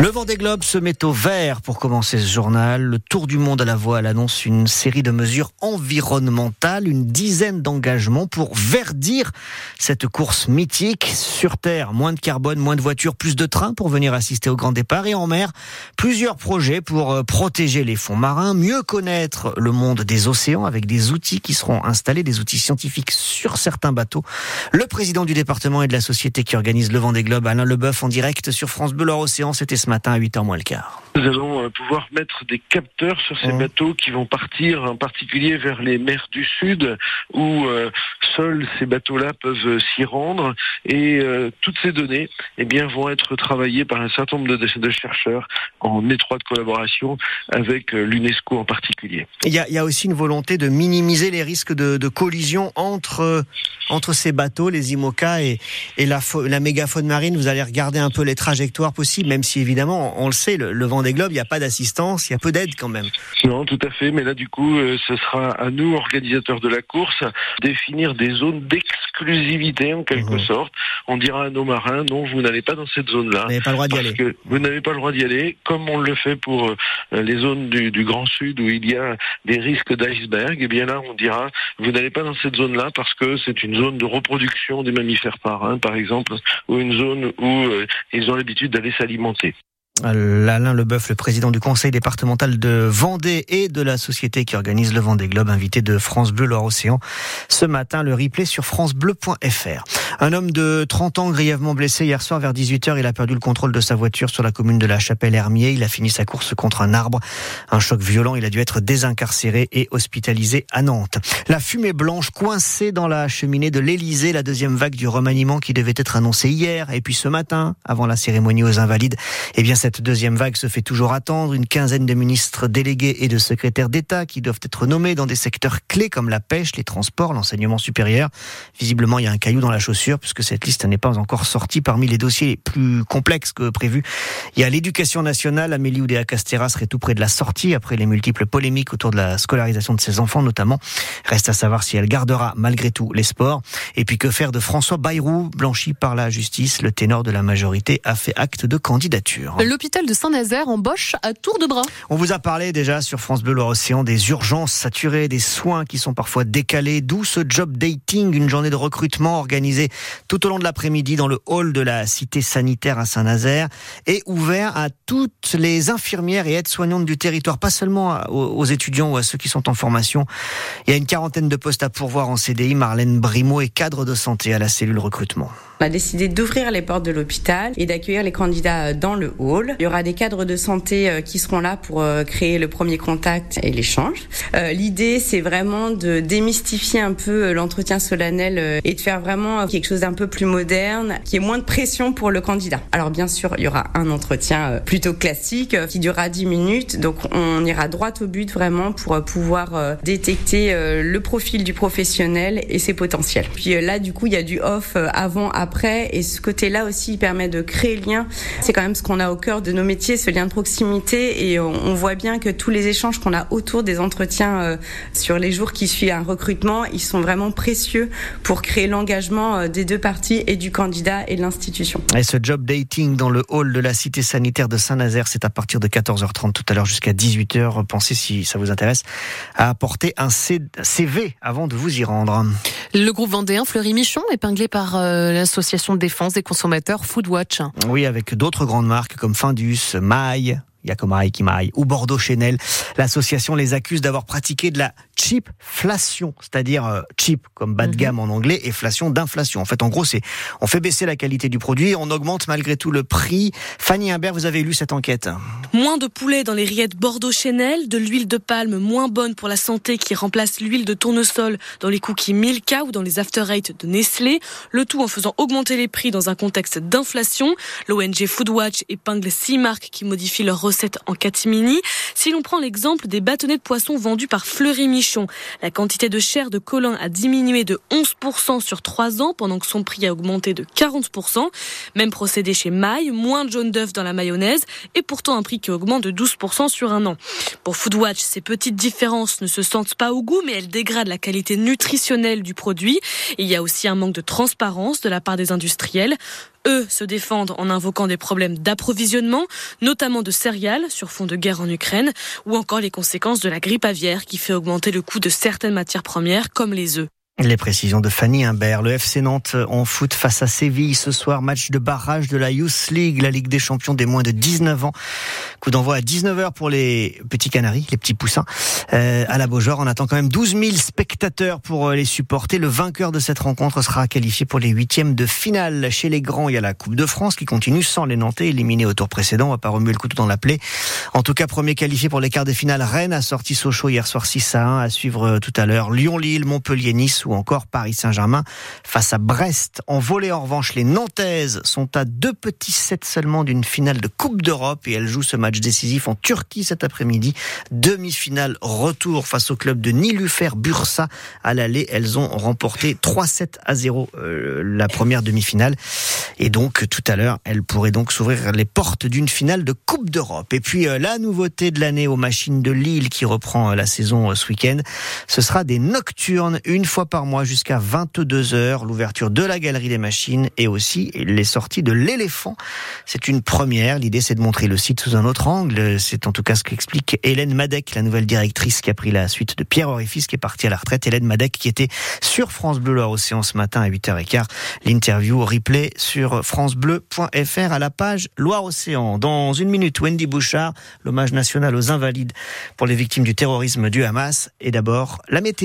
Le vent des globes se met au vert pour commencer ce journal. Le Tour du monde à la voile annonce une série de mesures environnementales, une dizaine d'engagements pour verdir cette course mythique. Sur Terre, moins de carbone, moins de voitures, plus de trains pour venir assister au grand départ. Et en mer, plusieurs projets pour euh, protéger les fonds marins, mieux connaître le monde des océans avec des outils qui seront installés, des outils scientifiques sur certains bateaux. Le président du département et de la société qui organise le vent des globes, Alain Leboeuf, en direct sur France Bleu Océan, c'était ce matin à 8h moins le quart. Nous allons euh, pouvoir mettre des capteurs sur ces mmh. bateaux qui vont partir en particulier vers les mers du Sud où euh, seuls ces bateaux-là peuvent euh, s'y rendre et toutes ces données eh bien, vont être travaillées par un certain nombre de, de chercheurs en étroite collaboration avec l'UNESCO en particulier. Il y, a, il y, a, aussi une volonté de minimiser les risques de, de collision entre, entre ces bateaux, les IMOCA et, et la, la mégafaune marine. Vous allez regarder un peu les trajectoires possibles, même si évidemment, on le sait, le, vent des globes, il n'y a pas d'assistance, il y a peu d'aide quand même. Non, tout à fait. Mais là, du coup, euh, ce sera à nous, organisateurs de la course, définir des zones d'exclusivité en quelque mhm. sorte. On dira à nos marins, non, vous n'allez pas dans cette zone-là. Vous n'avez pas le droit d'y aller. Que vous n'avez pas le droit d'y aller, comme on le fait pour euh, les zones du, du, Grand Sud où il y a des risques d'iceberg. Et eh bien là, on dira, vous n'allez pas dans cette zone-là parce que c'est une zone de reproduction des mammifères marins, par exemple, ou une zone où euh, ils ont l'habitude d'aller s'alimenter. Alain Leboeuf, le président du conseil départemental de Vendée et de la société qui organise le Vendée Globe, invité de France Bleu Loire-Océan. Ce matin, le replay sur francebleu.fr. Un homme de 30 ans grièvement blessé hier soir vers 18h, il a perdu le contrôle de sa voiture sur la commune de la Chapelle-Hermier. Il a fini sa course contre un arbre. Un choc violent, il a dû être désincarcéré et hospitalisé à Nantes. La fumée blanche coincée dans la cheminée de l'Elysée, la deuxième vague du remaniement qui devait être annoncée hier et puis ce matin, avant la cérémonie aux Invalides. Eh bien, cette deuxième vague se fait toujours attendre. Une quinzaine de ministres délégués et de secrétaires d'État qui doivent être nommés dans des secteurs clés comme la pêche, les transports, l'enseignement supérieur. Visiblement, il y a un caillou dans la chaussure puisque cette liste n'est pas encore sortie. Parmi les dossiers les plus complexes que prévus, il y a l'éducation nationale. Amélie Oudéa-Castera serait tout près de la sortie après les multiples polémiques autour de la scolarisation de ses enfants notamment. Reste à savoir si elle gardera malgré tout les sports. Et puis que faire de François Bayrou, blanchi par la justice, le ténor de la majorité a fait acte de candidature l'hôpital de Saint-Nazaire embauche à tour de bras. On vous a parlé déjà sur France Bleu Loire-Océan des urgences saturées, des soins qui sont parfois décalés, d'où ce job dating, une journée de recrutement organisée tout au long de l'après-midi dans le hall de la cité sanitaire à Saint-Nazaire et ouvert à toutes les infirmières et aides-soignantes du territoire, pas seulement aux étudiants ou à ceux qui sont en formation. Il y a une quarantaine de postes à pourvoir en CDI. Marlène Brimaud est cadre de santé à la cellule recrutement. On a décidé d'ouvrir les portes de l'hôpital et d'accueillir les candidats dans le hall. Il y aura des cadres de santé euh, qui seront là pour euh, créer le premier contact et l'échange. Euh, l'idée, c'est vraiment de démystifier un peu l'entretien solennel et de faire vraiment quelque chose d'un peu plus moderne, qui est moins de pression pour le candidat. Alors bien sûr, il y aura un entretien plutôt classique qui durera 10 minutes. Donc on ira droit au but vraiment pour pouvoir détecter le profil du professionnel et ses potentiels. Puis là, du coup, il y a du off avant, après. Et ce côté-là aussi permet de créer lien. C'est quand même ce qu'on a au cœur de nos métiers, ce lien de proximité. Et on, voit bien que tous les échanges qu'on a autour des entretiens euh, sur les jours qui suivent un recrutement, ils sont vraiment précieux pour créer l'engagement euh, des deux parties et du candidat et de l'institution. Et ce job dating dans le hall de la cité sanitaire de Saint-Nazaire, c'est à partir de 14h30 tout à l'heure jusqu'à 18h. Pensez si ça vous intéresse à apporter un CV avant de vous y rendre. Le groupe vendéen Fleury Michon, épinglé par euh, l'association de défense des consommateurs Foodwatch. Oui, avec d'autres grandes marques comme Findus, Maille, Yakomai Kimai ou Bordeaux Chanel. L'association les accuse d'avoir pratiqué de la cheapflation, c'est-à-dire euh, cheap comme bas de mhm. gamme en anglais et flation d'inflation. En fait, en gros, c'est on fait baisser la qualité du produit, on augmente malgré tout le prix. Fanny Imbert, vous avez lu cette enquête Moins de poulet dans les rillettes Bordeaux Chanel, de l'huile de palme moins bonne pour la santé qui remplace l'huile de tournesol dans les cookies Milka ou dans les After Eight de Nestlé, le tout en faisant augmenter les prix dans un contexte d'inflation. L'ONG Foodwatch épingle six marques qui modifient leurs recettes en catimini. Si l'on prend l'exemple des bâtonnets de poisson vendus par Fleury Michon, la quantité de chair de colin a diminué de 11% sur 3 ans pendant que son prix a augmenté de 40%. Même procédé chez Maille, moins de jaune d'œuf dans la mayonnaise et pourtant un prix qui augmente de 12% sur un an. Pour Foodwatch, ces petites différences ne se sentent pas au goût mais elles dégradent la qualité nutritionnelle du produit. il y a aussi un manque de transparence de la part des industriels. Eux, se défendent en invoquant des problèmes d'approvisionnement, notamment de céréales sur fond de guerre en Ukraine, ou encore les conséquences de la grippe aviaire qui fait augmenter le coût de certaines matières premières comme les œufs. Les précisions de Fanny Imbert. Le FC Nantes en foot face à Séville ce soir. Match de barrage de la Youth League, la Ligue des champions des moins de 19 ans. Coup d'envoi à 19h pour les petits canaris, les petits poussins. Euh, à la Beaujord, on attend quand même 12 000 spectateurs pour euh, les supporter. Le vainqueur de cette rencontre sera qualifié pour les huitièmes de finale. Chez les grands, il y a la Coupe de France qui continue sans les Nantais éliminés au tour précédent. On va pas remuer le couteau dans la plaie. En tout cas, premier qualifié pour les quarts de finale. Rennes a sorti Sochaux hier soir 6 à 1. À suivre euh, tout à l'heure Lyon-Lille, Montpellier-Nice ou encore Paris Saint-Germain face à Brest. En volée, en revanche, les Nantaises sont à deux petits sets seulement d'une finale de Coupe d'Europe et elles jouent ce match décisif en Turquie cet après-midi. Demi-finale retour face au club de Nilufer Bursa. À l'aller, elles ont remporté 3-7 à 0 euh, la première demi-finale. Et donc, tout à l'heure, elles pourraient donc s'ouvrir les portes d'une finale de Coupe d'Europe. Et puis, euh, la nouveauté de l'année aux machines de Lille qui reprend euh, la saison ce week-end, ce sera des nocturnes une fois par mois jusqu'à 22 heures, l'ouverture de la galerie des machines et aussi les sorties de l'éléphant. C'est une première. L'idée, c'est de montrer le site sous un autre angle. C'est en tout cas ce qu'explique Hélène Madec, la nouvelle directrice qui a pris la suite de Pierre Orifice qui est parti à la retraite. Hélène Madec qui était sur France Bleu Loire-Océan ce matin à 8h15. L'interview replay sur francebleu.fr à la page Loire-Océan. Dans une minute, Wendy Bouchard, l'hommage national aux invalides pour les victimes du terrorisme du Hamas. Et d'abord, la météo.